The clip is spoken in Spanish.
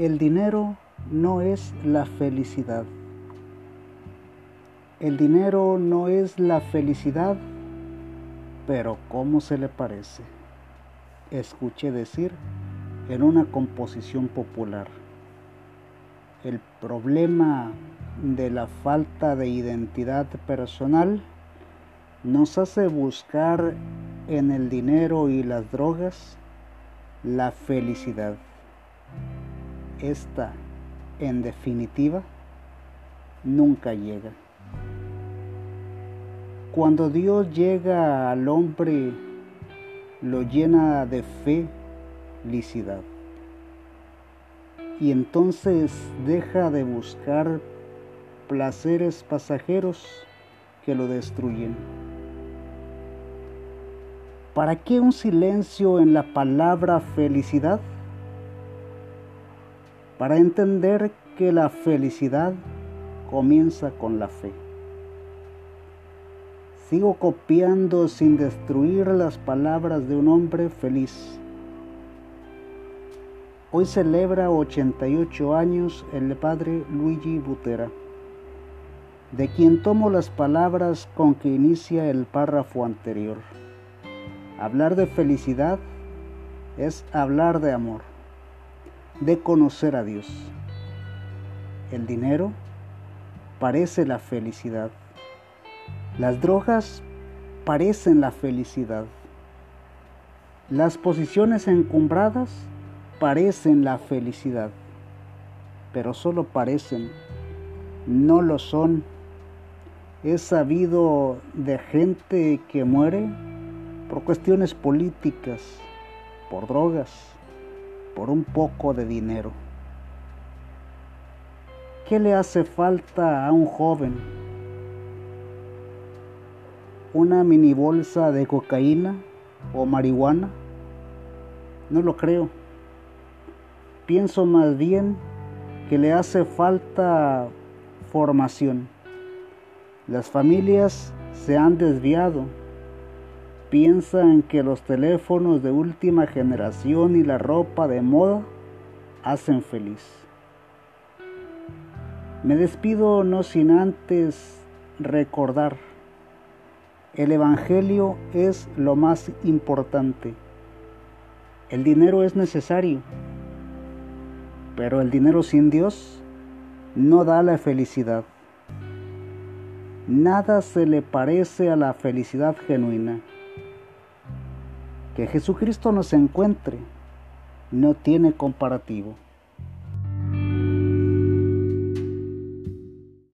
El dinero no es la felicidad. El dinero no es la felicidad, pero ¿cómo se le parece? Escuché decir en una composición popular. El problema de la falta de identidad personal nos hace buscar en el dinero y las drogas la felicidad. Esta, en definitiva, nunca llega. Cuando Dios llega al hombre, lo llena de fe, felicidad. Y entonces deja de buscar placeres pasajeros que lo destruyen. ¿Para qué un silencio en la palabra felicidad? Para entender que la felicidad comienza con la fe. Sigo copiando sin destruir las palabras de un hombre feliz. Hoy celebra 88 años el padre Luigi Butera, de quien tomo las palabras con que inicia el párrafo anterior. Hablar de felicidad es hablar de amor de conocer a Dios. El dinero parece la felicidad. Las drogas parecen la felicidad. Las posiciones encumbradas parecen la felicidad, pero solo parecen, no lo son. He sabido de gente que muere por cuestiones políticas, por drogas, por un poco de dinero. ¿Qué le hace falta a un joven? ¿Una mini bolsa de cocaína o marihuana? No lo creo. Pienso más bien que le hace falta formación. Las familias se han desviado piensan que los teléfonos de última generación y la ropa de moda hacen feliz. Me despido no sin antes recordar, el Evangelio es lo más importante. El dinero es necesario, pero el dinero sin Dios no da la felicidad. Nada se le parece a la felicidad genuina. Que Jesucristo nos encuentre no tiene comparativo.